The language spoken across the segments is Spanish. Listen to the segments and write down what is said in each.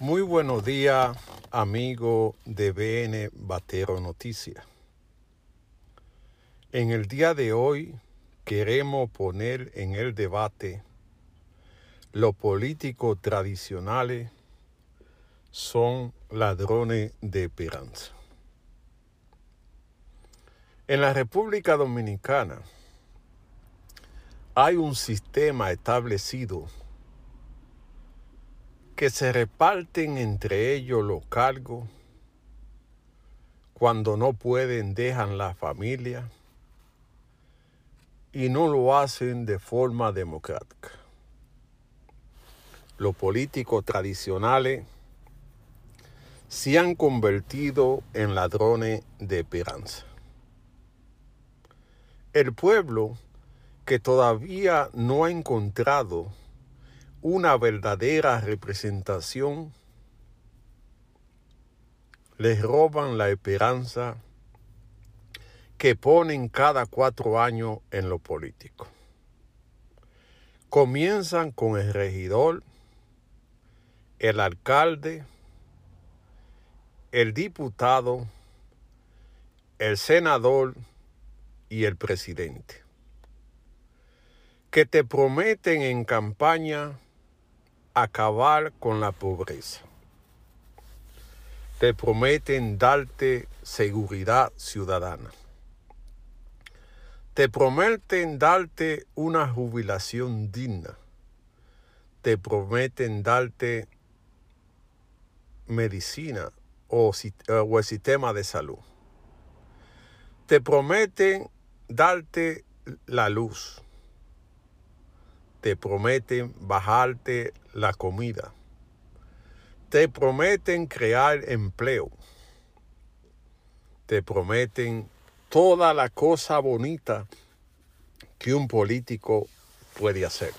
Muy buenos días, amigo de BN Batero Noticias. En el día de hoy queremos poner en el debate los políticos tradicionales son ladrones de esperanza. En la República Dominicana hay un sistema establecido que se reparten entre ellos los cargos. Cuando no pueden, dejan la familia y no lo hacen de forma democrática. Los políticos tradicionales se han convertido en ladrones de esperanza. El pueblo que todavía no ha encontrado una verdadera representación, les roban la esperanza que ponen cada cuatro años en lo político. Comienzan con el regidor, el alcalde, el diputado, el senador y el presidente, que te prometen en campaña acabar con la pobreza. Te prometen darte seguridad ciudadana. Te prometen darte una jubilación digna. Te prometen darte medicina o, o el sistema de salud. Te prometen darte la luz te prometen bajarte la comida. Te prometen crear empleo. Te prometen toda la cosa bonita que un político puede hacer.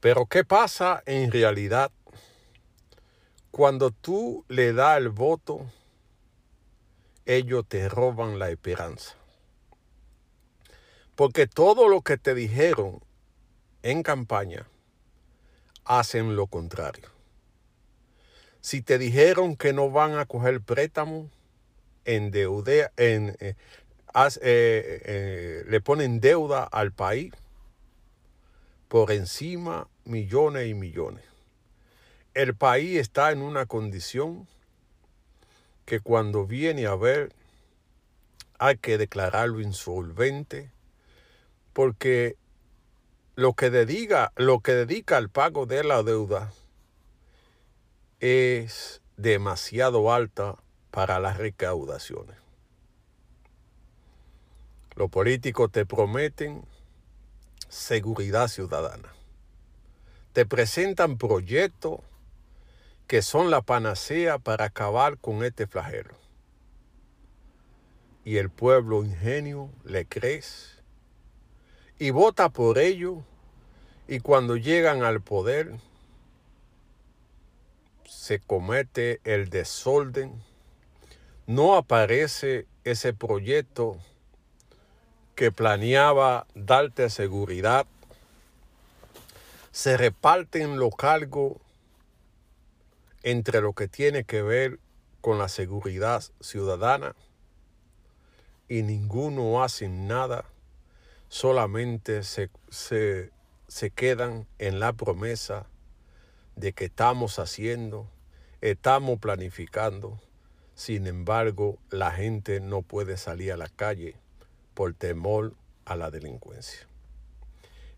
Pero ¿qué pasa en realidad cuando tú le das el voto? Ellos te roban la esperanza. Porque todo lo que te dijeron en campaña hacen lo contrario. Si te dijeron que no van a coger préstamo, en, en, eh, eh, eh, le ponen deuda al país por encima millones y millones. El país está en una condición que cuando viene a ver hay que declararlo insolvente porque lo que dedica, lo que dedica al pago de la deuda es demasiado alta para las recaudaciones. Los políticos te prometen seguridad ciudadana. Te presentan proyectos que son la panacea para acabar con este flagelo. Y el pueblo ingenio le crees y vota por ellos y cuando llegan al poder se comete el desorden, no aparece ese proyecto que planeaba darte seguridad, se reparten los cargos entre lo que tiene que ver con la seguridad ciudadana y ninguno hace nada solamente se, se, quedan en la promesa de que estamos haciendo, estamos planificando. Sin embargo, la gente no puede salir a la calle por temor a la delincuencia.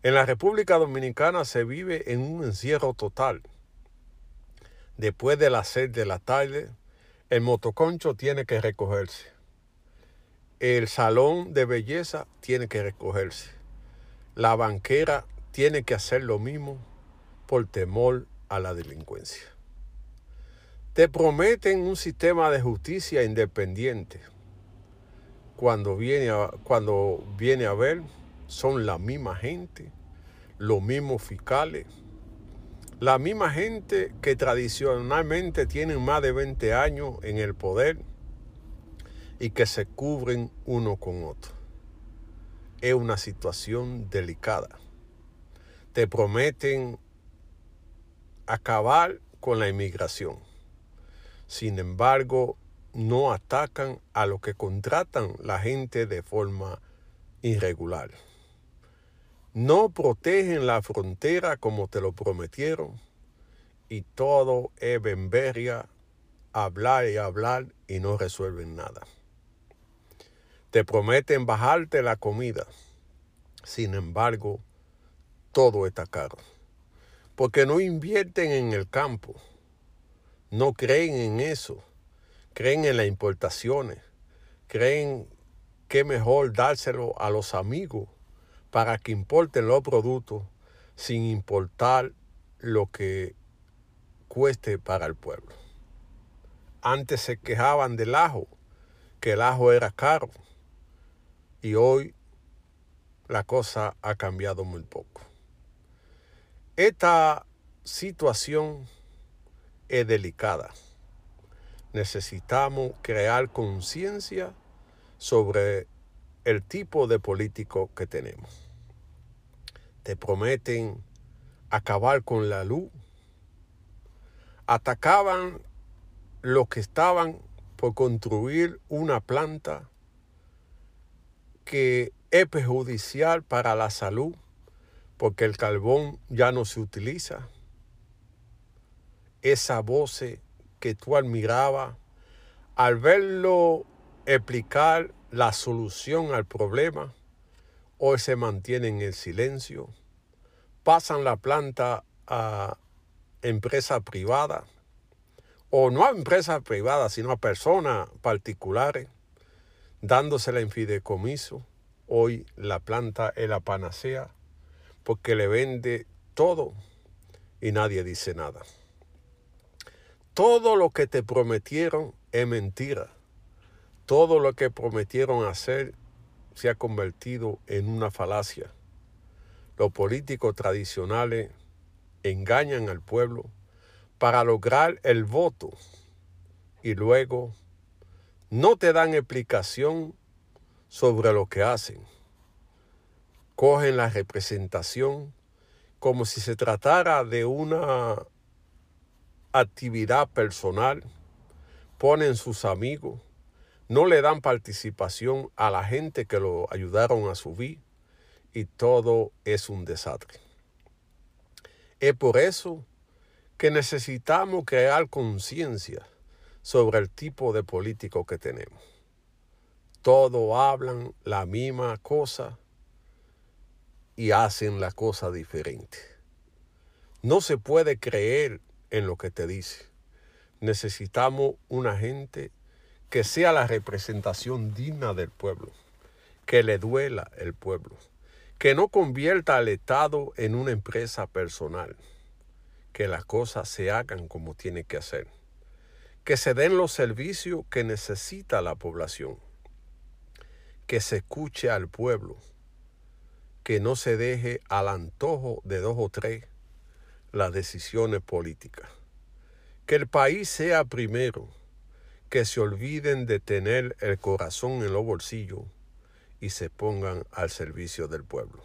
En la República Dominicana se vive en un encierro total. Después de las seis de la tarde, el motoconcho tiene que recogerse el salón de belleza tiene que recogerse. La banquera tiene que hacer lo mismo por temor a la delincuencia. Te prometen un sistema de justicia independiente. Cuando viene a, cuando viene a ver, son la misma gente, los mismos fiscales, la misma gente que tradicionalmente tienen más de 20 años en el poder y que se cubren uno con otro. Es una situación delicada. Te prometen acabar con la inmigración. Sin embargo, no atacan a lo que contratan la gente de forma irregular. No protegen la frontera como te lo prometieron y todo es bemberia, hablar y hablar y no resuelven nada. Te prometen bajarte la comida. Sin embargo, todo está caro. Porque no invierten en el campo. No creen en eso. Creen en las importaciones. Creen que mejor dárselo a los amigos para que importen los productos sin importar lo que cueste para el pueblo. Antes se quejaban del ajo, que el ajo era caro. Y hoy la cosa ha cambiado muy poco. Esta situación es delicada. Necesitamos crear conciencia sobre el tipo de político que tenemos te prometen acabar con la luz. Atacaban los que estaban por construir una planta que es perjudicial para la salud porque el carbón ya no se utiliza. Esa voz que tú admirabas, al verlo explicar la solución al problema, hoy se mantienen en silencio, pasan la planta a empresa privada, o no a empresas privadas, sino a personas particulares, dándosela en fideicomiso. Hoy la planta es la panacea, porque le vende todo y nadie dice nada. Todo lo que te prometieron es mentira. Todo lo que prometieron hacer se ha convertido en una falacia. Los políticos tradicionales engañan al pueblo para lograr el voto y luego no te dan explicación sobre lo que hacen. Cogen la representación como si se tratara de una actividad personal, ponen sus amigos, no le dan participación a la gente que lo ayudaron a subir y todo es un desastre. Es por eso que necesitamos crear conciencia sobre el tipo de político que tenemos. Todos hablan la misma cosa y hacen la cosa diferente. No se puede creer en lo que te dice. Necesitamos una gente que sea la representación digna del pueblo, que le duela el pueblo, que no convierta al Estado en una empresa personal, que las cosas se hagan como tiene que hacer, que se den los servicios que necesita la población, que se escuche al pueblo, que no se deje al antojo de dos o tres las decisiones políticas, que el país sea primero, que se olviden de tener el corazón en los bolsillos y se pongan al servicio del pueblo.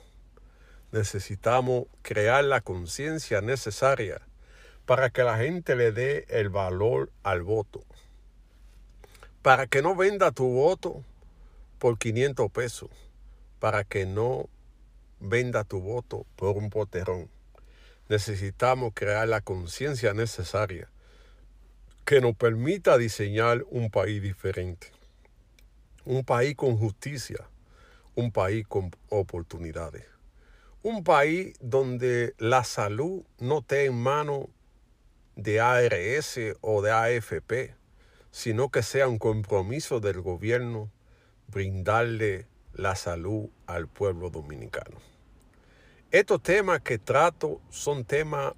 Necesitamos crear la conciencia necesaria para que la gente le dé el valor al voto. Para que no venda tu voto por 500 pesos. Para que no venda tu voto por un poterrón. Necesitamos crear la conciencia necesaria que nos permita diseñar un país diferente, un país con justicia, un país con oportunidades, un país donde la salud no esté en manos de ARS o de AFP, sino que sea un compromiso del gobierno brindarle la salud al pueblo dominicano. Estos temas que trato son temas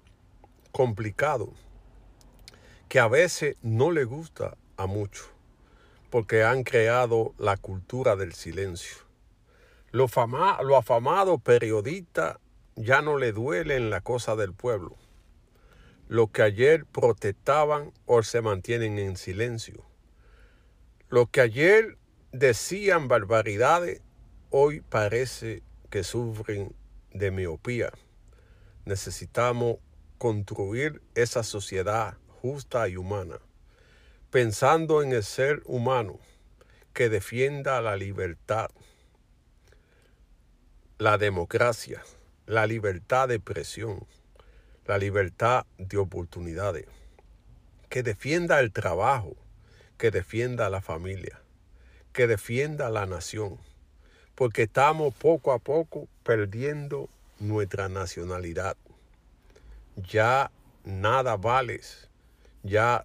complicados que a veces no le gusta a muchos, porque han creado la cultura del silencio. Lo, fama, lo afamado periodista ya no le duelen la cosa del pueblo. Lo que ayer protestaban hoy se mantienen en silencio. Lo que ayer decían barbaridades hoy parece que sufren de miopía. Necesitamos construir esa sociedad justa y humana, pensando en el ser humano que defienda la libertad, la democracia, la libertad de expresión, la libertad de oportunidades, que defienda el trabajo, que defienda la familia, que defienda la nación, porque estamos poco a poco perdiendo nuestra nacionalidad. Ya nada vale, ya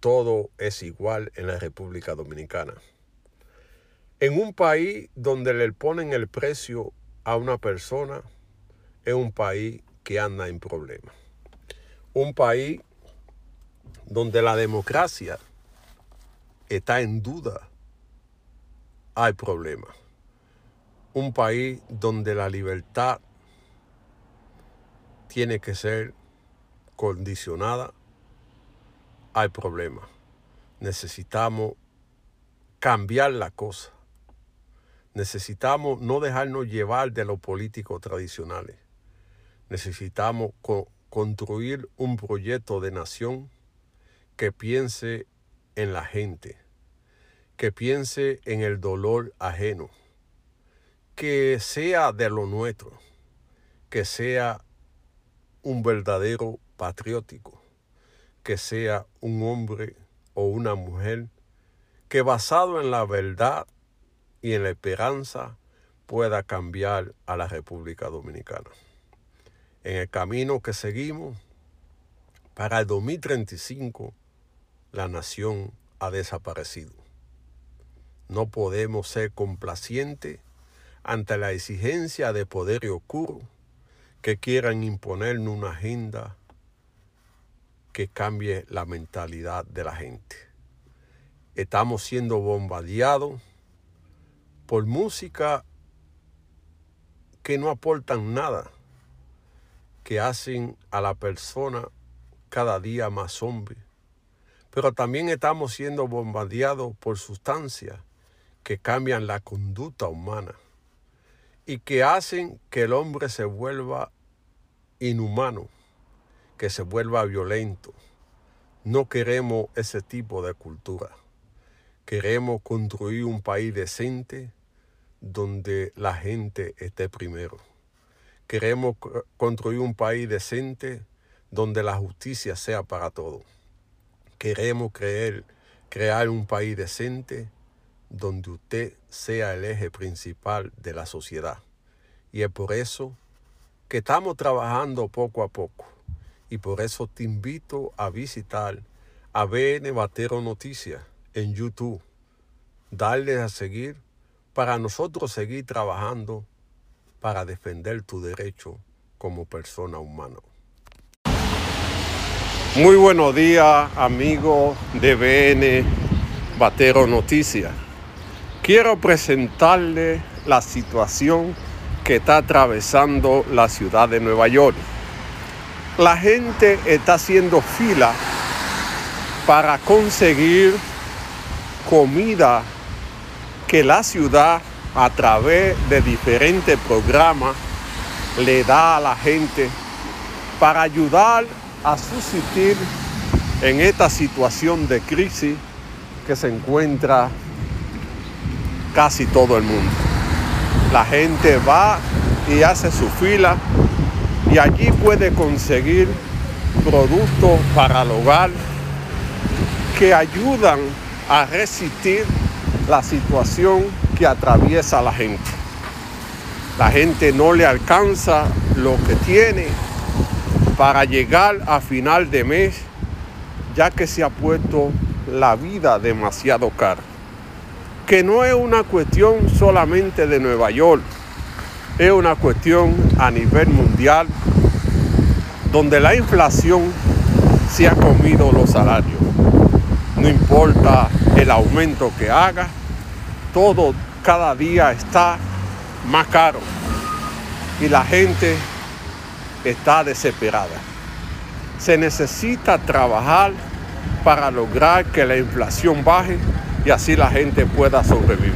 todo es igual en la República Dominicana. En un país donde le ponen el precio a una persona, es un país anda en problemas. Un país donde la democracia está en duda, hay problemas. Un país donde la libertad tiene que ser condicionada, hay problemas. Necesitamos cambiar la cosa. Necesitamos no dejarnos llevar de los políticos tradicionales. Necesitamos construir un proyecto de nación que piense en la gente, que piense en el dolor ajeno, que sea de lo nuestro, que sea un verdadero patriótico, que sea un hombre o una mujer que basado en la verdad y en la esperanza pueda cambiar a la República Dominicana. En el camino que seguimos, para el 2035, la nación ha desaparecido. No podemos ser complacientes ante la exigencia de poder oscuro que quieran imponernos una agenda que cambie la mentalidad de la gente. Estamos siendo bombardeados por música que no aportan nada, que hacen a la persona cada día más hombre pero también estamos siendo bombardeados por sustancias que cambian la conducta humana y que hacen que el hombre se vuelva inhumano, que se vuelva violento. No queremos ese tipo de cultura. Queremos construir un país decente donde la gente esté primero. Queremos construir un país decente donde la justicia sea para todos queremos creer, crear un país decente donde usted sea el eje principal de la sociedad. Y es por eso que estamos trabajando poco a poco. Y por eso te invito a visitar a BN Batero Noticias en YouTube. Darle a seguir para nosotros seguir trabajando para defender tu derecho como persona humana. Muy buenos días, amigos de BN Batero Noticias. Quiero presentarle la situación que está atravesando la ciudad de Nueva York. La gente está haciendo fila para conseguir comida que la ciudad a través de diferentes programas le da a la gente para ayudar a subsistir en esta situación de crisis que se encuentra casi todo el mundo. La gente va y hace su fila y allí puede conseguir productos para el hogar que ayudan a resistir la situación que atraviesa la gente. La gente no le alcanza lo que tiene para llegar a final de mes, ya que se ha puesto la vida demasiado cara. Que no es una cuestión solamente de Nueva York, es una cuestión a nivel mundial, donde la inflación se ha comido los salarios. No importa el aumento que haga, todo cada día está más caro. Y la gente está desesperada. Se necesita trabajar para lograr que la inflación baje y así la gente pueda sobrevivir.